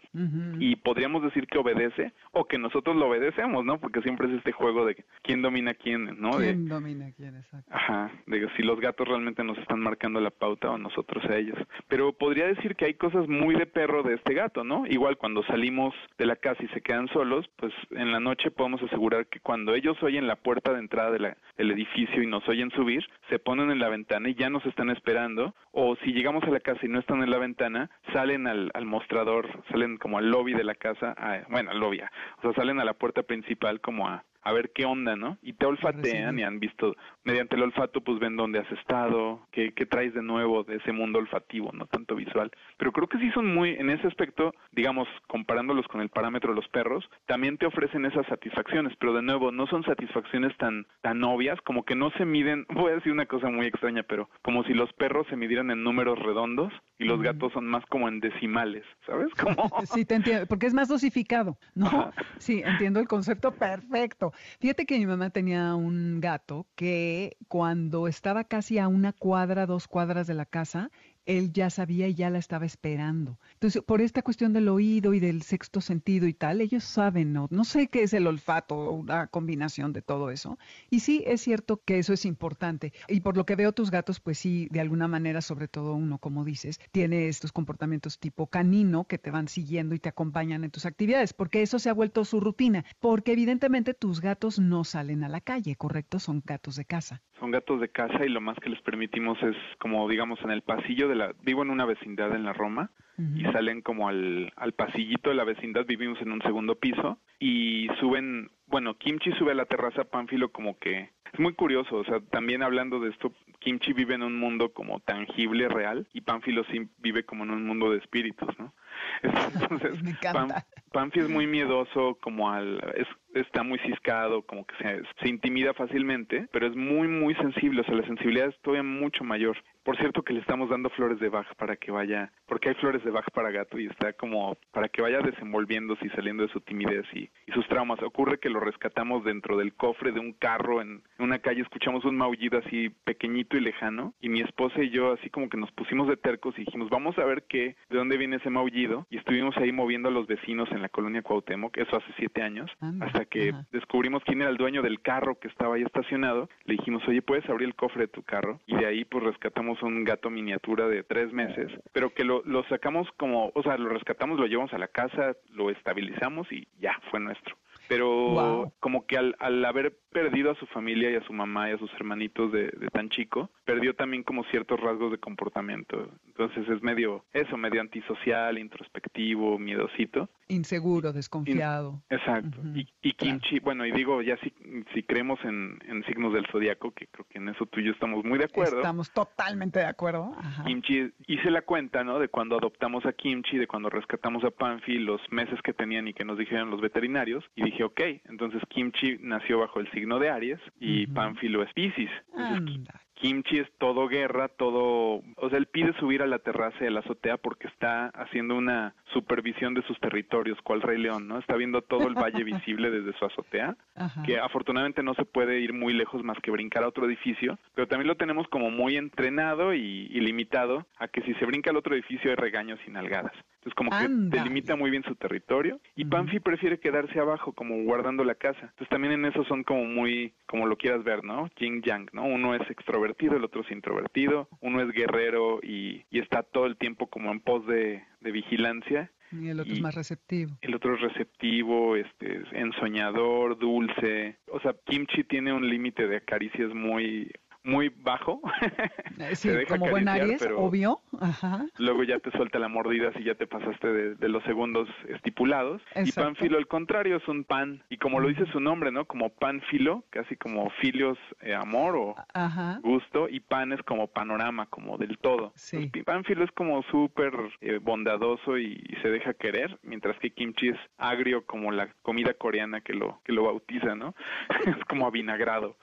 y podríamos decir que obedece o que nosotros lo obedecemos, ¿no? Porque siempre es este juego de quién domina quién, ¿no? ¿Quién domina quién, exacto. Ajá, de si los gatos realmente nos están marcando la pauta o nosotros a ellos. Pero podría decir que hay cosas muy de perro de este gato, ¿no? Igual cuando salimos de la casa y se quedan solos, pues en la noche podemos asegurar que cuando ellos oyen la puerta de entrada de del edificio y nos oyen subir, se ponen en la ventana y ya nos están esperando. O si llegamos a la casa y no están en la ventana, salen al, al mostrador, salen como al lobby de la casa, bueno, al lobby, o sea, salen a la puerta principal como a, a ver qué onda, ¿no? Y te olfatean y han visto, mediante el olfato, pues ven dónde has estado, qué, qué traes de nuevo de ese mundo olfativo, no tanto visual. Pero creo que sí son muy, en ese aspecto, digamos, comparándolos con el parámetro de los perros, también te ofrecen esas satisfacciones, pero de nuevo, no son satisfacciones tan, tan obvias, como que no se miden, [laughs] voy a decir una cosa muy extraña, pero como si los perros se midieran en números redondos y los gatos son más como en decimales, ¿sabes? [laughs] Como... Sí, te entiendo, porque es más dosificado, ¿no? Sí, entiendo el concepto perfecto. Fíjate que mi mamá tenía un gato que cuando estaba casi a una cuadra, dos cuadras de la casa, él ya sabía y ya la estaba esperando. Entonces, por esta cuestión del oído y del sexto sentido y tal, ellos saben, ¿no? No sé qué es el olfato o una combinación de todo eso. Y sí, es cierto que eso es importante. Y por lo que veo tus gatos, pues sí, de alguna manera, sobre todo uno, como dices, tiene estos comportamientos tipo canino que te van siguiendo y te acompañan en tus actividades, porque eso se ha vuelto su rutina. Porque evidentemente tus gatos no salen a la calle, ¿correcto? Son gatos de casa. Son gatos de casa y lo más que les permitimos es como digamos en el pasillo de vivo en una vecindad en la Roma y salen como al, al pasillito de la vecindad, vivimos en un segundo piso y suben, bueno, Kimchi sube a la terraza Pánfilo como que es muy curioso, o sea, también hablando de esto, Kimchi vive en un mundo como tangible, real, y Pánfilo sí vive como en un mundo de espíritus, ¿no? [laughs] [laughs] Entonces, Me Pánfilo es muy miedoso, como al, es, está muy ciscado, como que se, se intimida fácilmente, pero es muy, muy sensible, o sea, la sensibilidad es todavía mucho mayor. Por cierto que le estamos dando flores de Bach para que vaya, porque hay flores de Bach para gato y está como para que vaya desenvolviéndose y saliendo de su timidez y, sus traumas. Ocurre que lo rescatamos dentro del cofre de un carro en, una calle, escuchamos un maullido así pequeñito y lejano y mi esposa y yo así como que nos pusimos de tercos y dijimos vamos a ver qué, de dónde viene ese maullido y estuvimos ahí moviendo a los vecinos en la colonia Cuauhtémoc, eso hace siete años, hasta que descubrimos quién era el dueño del carro que estaba ahí estacionado. Le dijimos oye puedes abrir el cofre de tu carro y de ahí pues rescatamos un gato miniatura de tres meses, pero que lo, lo sacamos como, o sea, lo rescatamos, lo llevamos a la casa, lo estabilizamos y ya, fue nuestro pero como que al, al haber perdido a su familia y a su mamá y a sus hermanitos de, de tan chico, perdió también como ciertos rasgos de comportamiento. Entonces es medio eso, medio antisocial, introspectivo, miedosito. Inseguro, desconfiado. exacto. y, y, Kimchi, bueno, y digo, ya si, si creemos en, en signos del zodiaco, que creo que en eso tú y yo estamos muy de acuerdo. Estamos totalmente de acuerdo. Kimchi, hice la cuenta, ¿no? De cuando adoptamos a Kimchi, de cuando rescatamos a Panfi, los meses que tenían y que nos dijeron los veterinarios, y dije, ok, entonces Kimchi nació bajo el signo de Aries y Panfi lo es Pisces. Kimchi es todo guerra, todo, o sea, él pide subir a la terraza de la azotea porque está haciendo una supervisión de sus territorios, cual Rey León, ¿no? Está viendo todo el valle [laughs] visible desde su azotea, que afortunadamente no se puede ir muy lejos más que brincar a otro edificio, pero también lo tenemos como muy entrenado y, limitado a que si se brinca al otro edificio hay regaños y nalgadas. Entonces como que delimita muy bien su territorio y Panfi prefiere quedarse abajo como guardando la casa. Entonces también en eso son como muy, como lo quieras ver, ¿no? Yin Yang, ¿no? Uno es extrovertido, el otro es introvertido, uno es guerrero y, está todo el tiempo como en pos de, vigilancia y el otro es más receptivo. El otro es receptivo, este, ensoñador, dulce. O sea, Kimchi tiene un límite de acaricias muy muy bajo. Eh, [laughs] sí, como buen Aries, obvio. Ajá. Luego ya te suelta la mordida si ya te pasaste de, los segundos estipulados. Y panfilo, al contrario, es un pan. Y como lo dice su nombre, ¿no? Como panfilo, casi como filios, eh, amor o gusto. Y pan es como panorama, como del todo. Sí. panfilo es como súper eh, bondadoso y, se deja querer, mientras que kimchi es agrio como la comida coreana que lo, que lo bautiza, ¿no? [laughs] es como avinagrado.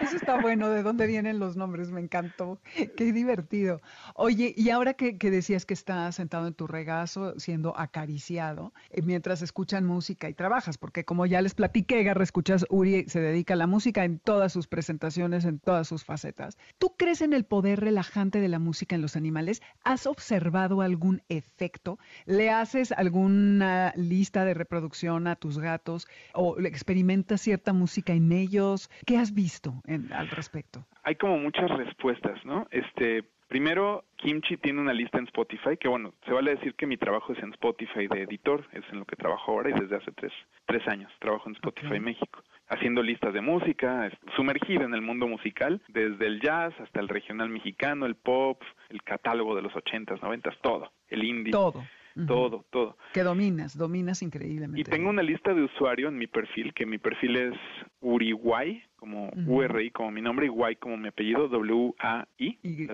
Eso está bueno. ¿De dónde vienen los nombres, me encantó. [laughs] Qué divertido. Oye, y ahora que, decías que estás sentado en tu regazo siendo acariciado eh, mientras escuchan música y trabajas, porque como ya les platiqué, Garra, escuchas, Uri se dedica a la música en todas sus presentaciones, en todas sus facetas. ¿Tú crees en el poder relajante de la música en los animales? ¿Has observado algún efecto? ¿Le haces alguna lista de reproducción a tus gatos o experimentas cierta música en ellos? ¿Qué has visto al respecto? Hay como muchas respuestas, ¿no? Este, primero, Kimchi tiene una lista en Spotify, que bueno, se vale decir que mi trabajo es en Spotify de editor, es en lo que trabajo ahora y desde hace tres, tres años trabajo en Spotify México, haciendo listas de música, sumergido en el mundo musical, desde el jazz hasta el regional mexicano, el pop, el catálogo de los ochentas, noventas, todo, el indie. Todo todo, todo. Que dominas, dominas increíblemente. Y tengo una lista de usuario en mi perfil, que mi perfil es Uriway, como URI, como mi nombre, y Y como mi apellido, W-A-I. Y,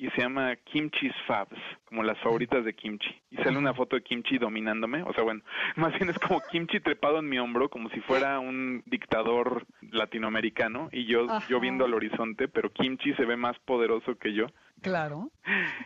y se llama Kimchi's Fabs, como las favoritas de Kimchi. Y sale una foto de Kimchi dominándome, o sea, bueno, [laughs] más bien es como Kimchi trepado en mi hombro, como si fuera un dictador latinoamericano y yo, yo viendo al horizonte, pero Kimchi se ve más poderoso que yo. Claro.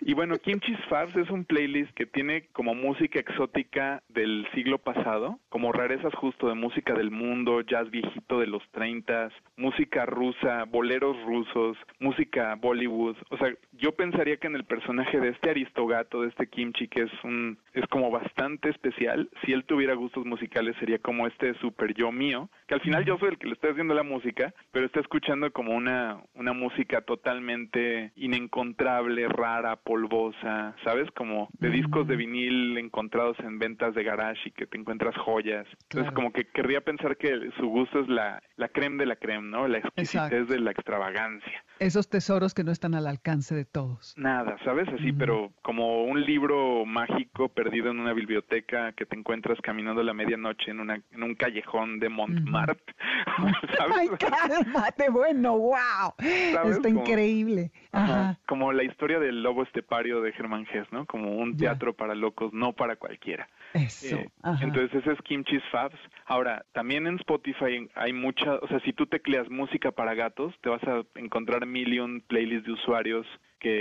Y bueno, Kimchi's Fabs es un playlist que tiene como música exótica del siglo pasado, como rarezas justo de música del mundo, jazz viejito de los 30, música rusa, boleros rusos, música Bollywood. O sea, yo pensaría que en el personaje de este aristogato, de este Kimchi, que es un es como bastante especial, si él tuviera gustos musicales sería como este super yo mío, que al final yo soy el que le está haciendo la música, pero está escuchando como una una música totalmente inencontrable, rara, polvosa, ¿sabes? Como de discos de vinil encontrados en ventas de garage y que te encuentras joyas. Entonces como que querría pensar que su gusto es la la creme de la creme, ¿no? La exquisitez de la extravagancia. Esos tesoros que no están al alcance de todos. Nada, ¿sabes? Así, pero como un libro mágico perdido en una biblioteca que te encuentras caminando a la medianoche en, una, en un callejón de Montmartre. [laughs] ¿sabes? Ay, cálmate, bueno, wow. Está increíble. Ajá. Como la historia del lobo estepario de Germán Gess, ¿no? Como un teatro para locos, no para cualquiera. Eso. Eh, entonces ese es Kimchi's Fabs. Ahora, también en Spotify hay mucha, o sea, si tú tecleas música para gatos, te vas a encontrar mil y un playlists de usuarios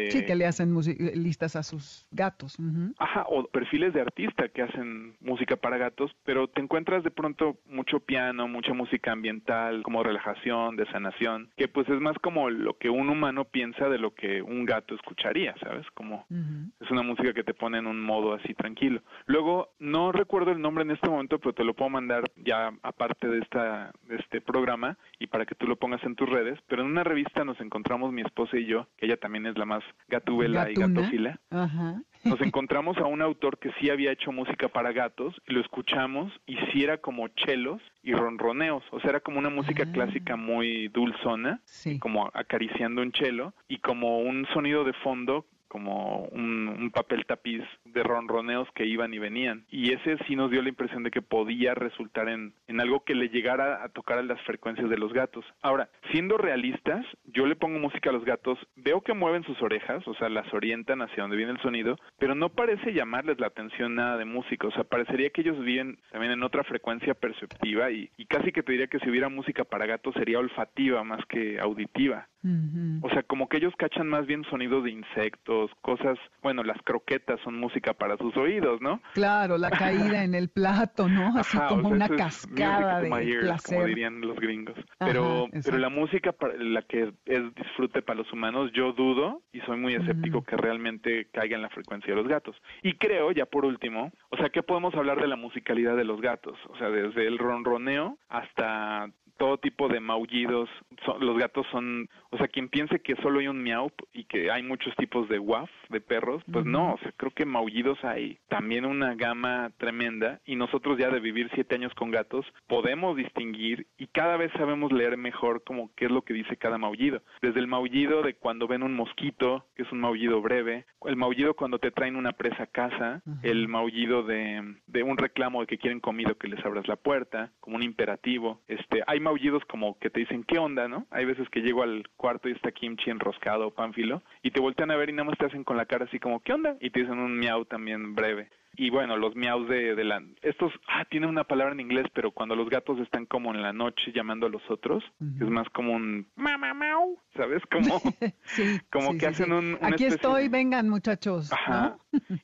Sí, que le hacen listas a sus gatos. Ajá, o perfiles de artista que hacen música para gatos, pero te encuentras de pronto mucho piano, mucha música ambiental, como relajación, de sanación, que pues es más como lo que un humano piensa de lo que un gato escucharía, ¿sabes? Como es una música que te pone en un modo así tranquilo. Luego, no recuerdo el nombre en este momento, pero te lo puedo mandar ya aparte de, esta, de este programa y para que tú lo pongas en tus redes, pero en una revista nos encontramos mi esposa y yo, que ella también es la más Gatúbela y Gatofila. Nos encontramos a un autor que sí había hecho música para gatos, y lo escuchamos y sí era como chelos y ronroneos, o sea, era como una música ah. clásica muy dulzona, como acariciando un chelo y como un sonido de fondo como un, papel tapiz de ronroneos que iban y venían. Y ese sí nos dio la impresión de que podía resultar en, en algo que le llegara a tocar a las frecuencias de los gatos. Ahora, siendo realistas, yo le pongo música a los gatos, veo que mueven sus orejas, o sea, las orientan hacia donde viene el sonido, pero no parece llamarles la atención nada de música, o sea, parecería que ellos viven también en otra frecuencia perceptiva y, y casi que te diría que si hubiera música para gatos sería olfativa más que auditiva. O sea, como que ellos cachan más bien sonidos de insectos, cosas, bueno, las croquetas son música para sus oídos, ¿no? Claro, la caída en el plato, ¿no? [laughs] Así como una cascada de placer. como dirían los gringos. Pero, pero la música para la que es disfrute para los humanos, yo dudo y soy muy escéptico que realmente caiga en la frecuencia de los gatos. Y creo, ya por último, o sea, ¿qué podemos hablar de la musicalidad de los gatos? O sea, desde el ronroneo hasta todo tipo de maullidos. los gatos son, o sea, quien piense que solo hay un miau y que hay muchos tipos de waf, de perros, pues no, o sea, creo que maullidos hay también una gama tremenda y nosotros ya de vivir siete años con gatos podemos distinguir y cada vez sabemos leer mejor como qué es lo que dice cada maullido. Desde el maullido de cuando ven un mosquito, que es un maullido breve, el maullido cuando te traen una presa a casa, el maullido de, de un reclamo de que quieren comida que les abras la puerta, como un imperativo. Este, hay maullidos como que te dicen, ¿qué onda, no? Hay veces que llego al cuarto y está kimchi enroscado o pánfilo y te voltean a ver y nada más te hacen con la cara así como, ¿qué onda? Y te dicen un miau también breve. Y bueno, los miaus de, de la... Estos, ah, tienen una palabra en inglés, pero cuando los gatos están como en la noche llamando a los otros, es más como un mamá mau, ¿sabes? Como, [laughs] sí, [laughs] como que hacen un... Aquí estoy, vengan muchachos. Ajá.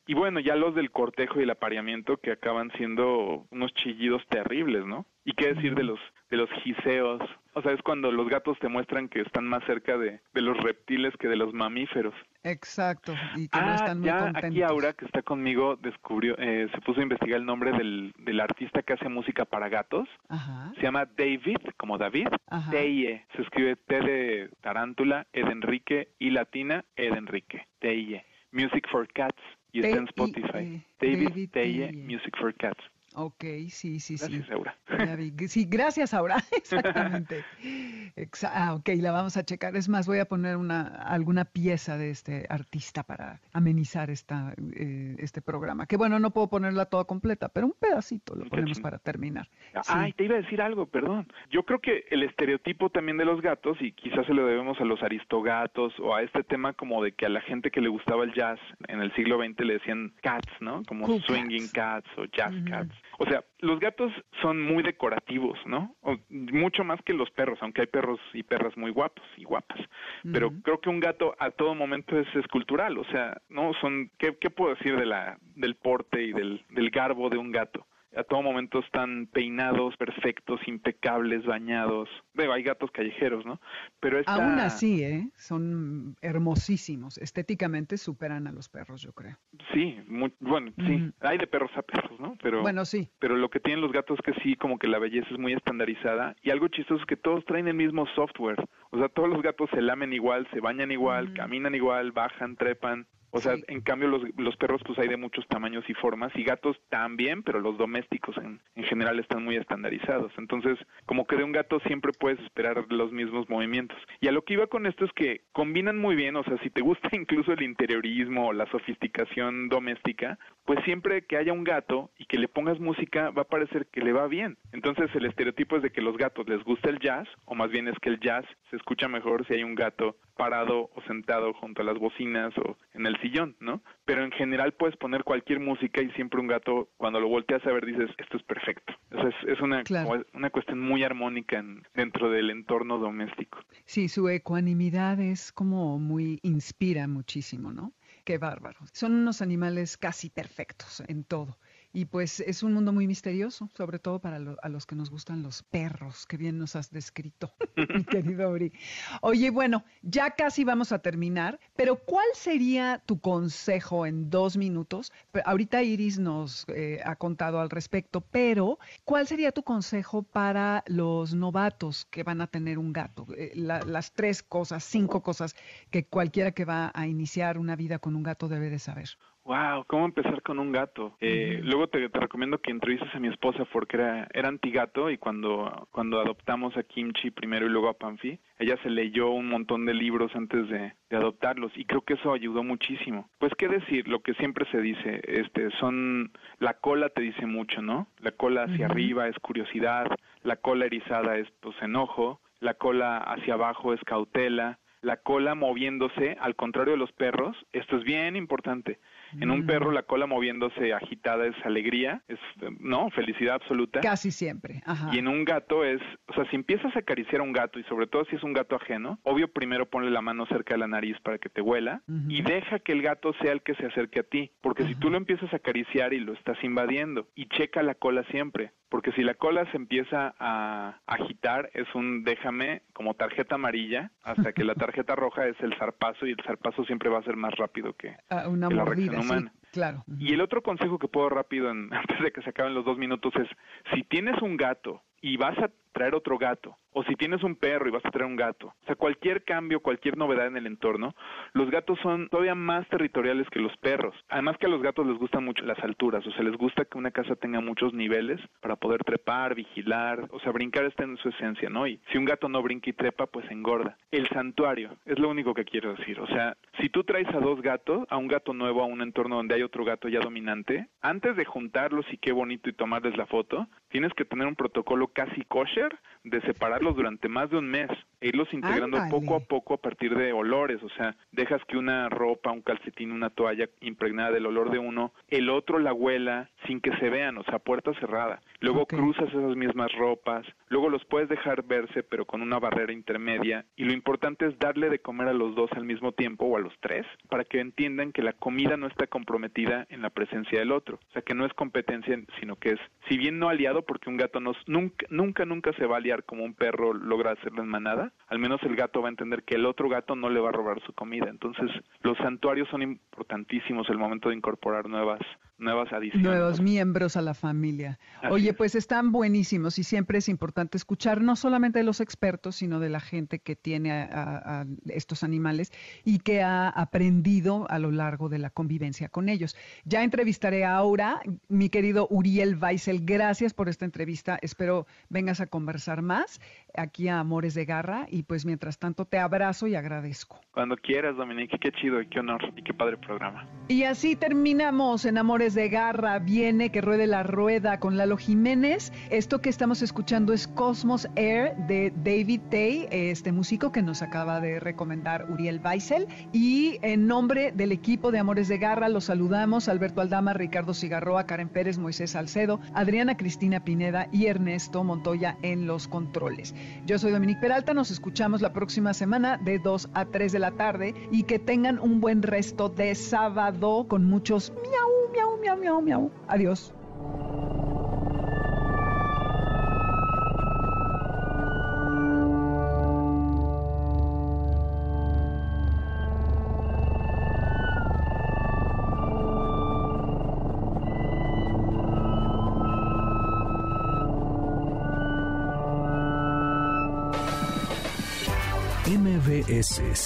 y bueno, ya los del cortejo y el apareamiento que acaban siendo unos chillidos terribles, ¿no? Y qué decir de los de los giseos. O sea, es cuando los gatos te muestran que están más cerca de, de los reptiles que de los mamíferos. Exacto, y que no ah, están muy ya aquí Aura, que está conmigo, descubrió, eh, se puso a investigar el nombre del, del artista que hace música para gatos. Ajá. Se llama David, como David, Teye. Se escribe T de tarántula, E de Enrique, y latina, E de Enrique. Teye. Music for Cats. Y está en Spotify. David, Teye, Music for Cats. Ok, sí, sí, sí. Gracias, Aura. Sí, gracias, Aura. [laughs] Exactamente. ah, ok, la vamos a checar. Es más, voy a poner una alguna pieza de este artista para amenizar esta, eh, este programa. Que bueno, no puedo ponerla toda completa, pero un pedacito lo ponemos para terminar. Ay, te iba a decir algo, perdón. Yo creo que el estereotipo también de los gatos, y quizás se lo debemos a los aristogatos o a este tema como de que a la gente que le gustaba el jazz en el siglo XX le decían cats, ¿no? Como swinging cats. o jazz cats. O sea, los gatos son muy decorativos, ¿no? mucho más que los perros, aunque hay perros y perras muy guapos y guapas. Pero creo que un gato a todo momento es escultural, o sea, ¿no? Son, ¿qué, qué puedo decir de la, del porte y del, del garbo de un gato? A todo momento están peinados, perfectos, impecables, bañados. Veo, hay gatos callejeros, ¿no? Pero Aún así, ¿eh? Son hermosísimos. Estéticamente superan a los perros, yo creo. Sí, bueno, sí. Hay de perros a perros, ¿no? Pero, bueno, sí. Pero lo que tienen los gatos es que sí, como que la belleza es muy estandarizada. Y algo chistoso es que todos traen el mismo software. O sea, todos los gatos se lamen igual, se bañan igual, caminan igual, bajan, trepan. O sea, en cambio los, los perros pues hay de muchos tamaños y formas y gatos también, pero los domésticos en, en general están muy estandarizados. Entonces, como que de un gato siempre puedes esperar los mismos movimientos. Y a lo que iba con esto es que combinan muy bien, o sea, si te gusta [laughs] incluso el interiorismo o la sofisticación doméstica, pues siempre que haya un gato y que le pongas música va a parecer que le va bien. Entonces el estereotipo es de que los gatos les gusta el jazz, o más bien es que el jazz se escucha mejor si hay un gato parado o sentado junto a las bocinas o en el sillón, ¿no? Pero en general puedes poner cualquier música y siempre un gato, cuando lo volteas a ver, dices, esto es perfecto. es, es una, una cuestión muy armónica dentro del entorno doméstico. Sí, su ecuanimidad es como muy, inspira muchísimo, ¿no? Qué bárbaro. Son unos animales casi perfectos en todo y pues es un mundo muy misterioso, sobre todo para a los que nos gustan los perros, que bien nos has descrito, [laughs] mi querido Uri. Oye, bueno, ya casi vamos a terminar, pero ¿cuál sería tu consejo en dos minutos? Ahorita Iris nos eh, ha contado al respecto, pero ¿cuál sería tu consejo para los novatos que van a tener un gato? Eh, las tres cosas, cinco cosas que cualquiera que va a iniciar una vida con un gato debe de saber. Wow, ¿cómo empezar con un gato? Eh, luego te, recomiendo que entrevistes a mi esposa porque era, era antigato y cuando, cuando adoptamos a Kimchi primero y luego a Panfi, ella se leyó un montón de libros antes de, de, adoptarlos y creo que eso ayudó muchísimo. Pues qué decir, lo que siempre se dice, este, son, la cola te dice mucho, ¿no? La cola hacia arriba es curiosidad, la cola erizada es pues enojo, la cola hacia abajo es cautela, la cola moviéndose, al contrario de los perros, esto es bien importante, en un perro la cola moviéndose agitada es alegría, es no, felicidad absoluta. Casi siempre. Ajá. Y en un gato es, o sea, si empiezas a acariciar a un gato y sobre todo si es un gato ajeno, obvio primero ponle la mano cerca de la nariz para que te huela y deja que el gato sea el que se acerque a ti, porque si tú lo empiezas a acariciar y lo estás invadiendo y checa la cola siempre, porque si la cola se empieza a agitar es un déjame como tarjeta amarilla hasta que la tarjeta roja es el zarpazo y el zarpazo siempre va a ser más rápido que, [laughs] ah, una la reacción humana. claro. Y el otro consejo que puedo rápido [laughs] antes de que se acaben los dos minutos es si tienes un gato y vas a traer otro gato, o si tienes un perro y vas a traer un gato, o sea, cualquier cambio, cualquier novedad en el entorno, los gatos son todavía más territoriales que los perros. Además que a los gatos les gustan mucho las alturas, o sea, les gusta que una casa tenga muchos niveles para poder trepar, vigilar, o sea, brincar está en su esencia, ¿no? Y si un gato no brinca y trepa, pues engorda. El santuario, es lo único que quiero decir, o sea, si tú traes a dos gatos, a un gato nuevo, a un entorno donde hay otro gato ya dominante, antes de juntarlos y qué bonito y tomarles la foto, tienes que tener un protocolo casi kosher de separarlos durante más de un mes e irlos integrando poco a poco a partir de olores, o sea, dejas que una ropa, un calcetín, una toalla impregnada del olor de uno, el otro la huela sin que se vean, o sea, puerta cerrada. Luego cruzas esas mismas ropas, luego los puedes dejar verse pero con una barrera intermedia y lo importante es darle de comer a los dos al mismo tiempo o a los tres para que entiendan que la comida no está comprometida en la presencia del otro, o sea, que no es competencia, sino que es, si bien no aliado porque un gato no, nunca, nunca, nunca se va a aliar como un perro logra hacerlo en manada, al menos el gato va a entender que el otro gato no le va a robar su comida. Entonces, los santuarios son importantísimos el momento de incorporar nuevas nuevas adiciones. Nuevos miembros a la familia. Oye, pues están buenísimos y siempre es importante escuchar no solamente de los expertos, sino de la gente que tiene a, estos animales y que ha aprendido a lo largo de la convivencia con ellos. Ya entrevistaré a Aura, mi querido Uriel Weissel, gracias por esta entrevista. Espero vengas a conversar más aquí a Amores de Garra y pues mientras tanto te abrazo y agradezco. Cuando quieras, Dominique, qué chido y qué honor y qué padre programa. Y así terminamos en Amores de Garra. Viene que ruede la rueda con Lalo Jiménez. Esto que estamos escuchando es Cosmos Air de David Tay, este músico que nos acaba de recomendar Uriel Weissel. Y en nombre del equipo de Amores de Garra los saludamos Alberto Aldama, Ricardo Cigarroa, Karen Pérez, Moisés Salcedo, Adriana Cristina Pineda y Ernesto Montoya en los controles. Yo soy Dominique Peralta, nos escuchamos la próxima semana de 2 a 3 de la tarde y que tengan un buen resto de sábado con muchos miau, miau, miau, miau, miau. Adiós.